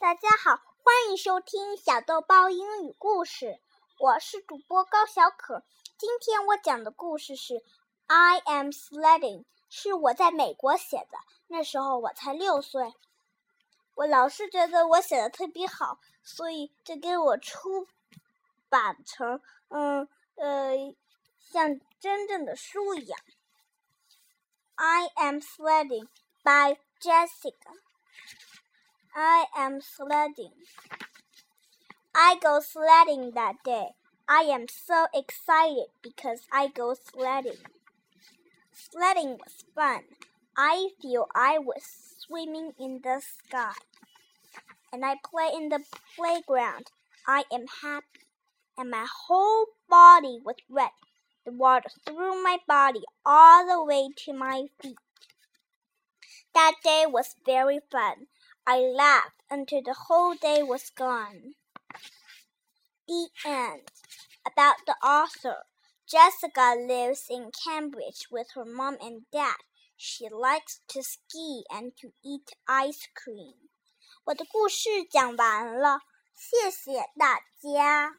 大家好，欢迎收听小豆包英语故事。我是主播高小可。今天我讲的故事是《I Am Sledding》，是我在美国写的。那时候我才六岁。我老师觉得我写的特别好，所以就给我出版成嗯呃像真正的书一样。《I Am Sledding》by Jessica。I am sledding. I go sledding that day. I am so excited because I go sledding. Sledding was fun. I feel I was swimming in the sky. And I play in the playground. I am happy. And my whole body was wet. The water threw my body all the way to my feet. That day was very fun. I laughed until the whole day was gone. The end. About the author. Jessica lives in Cambridge with her mom and dad. She likes to ski and to eat ice cream. 我的故事讲完了，谢谢大家。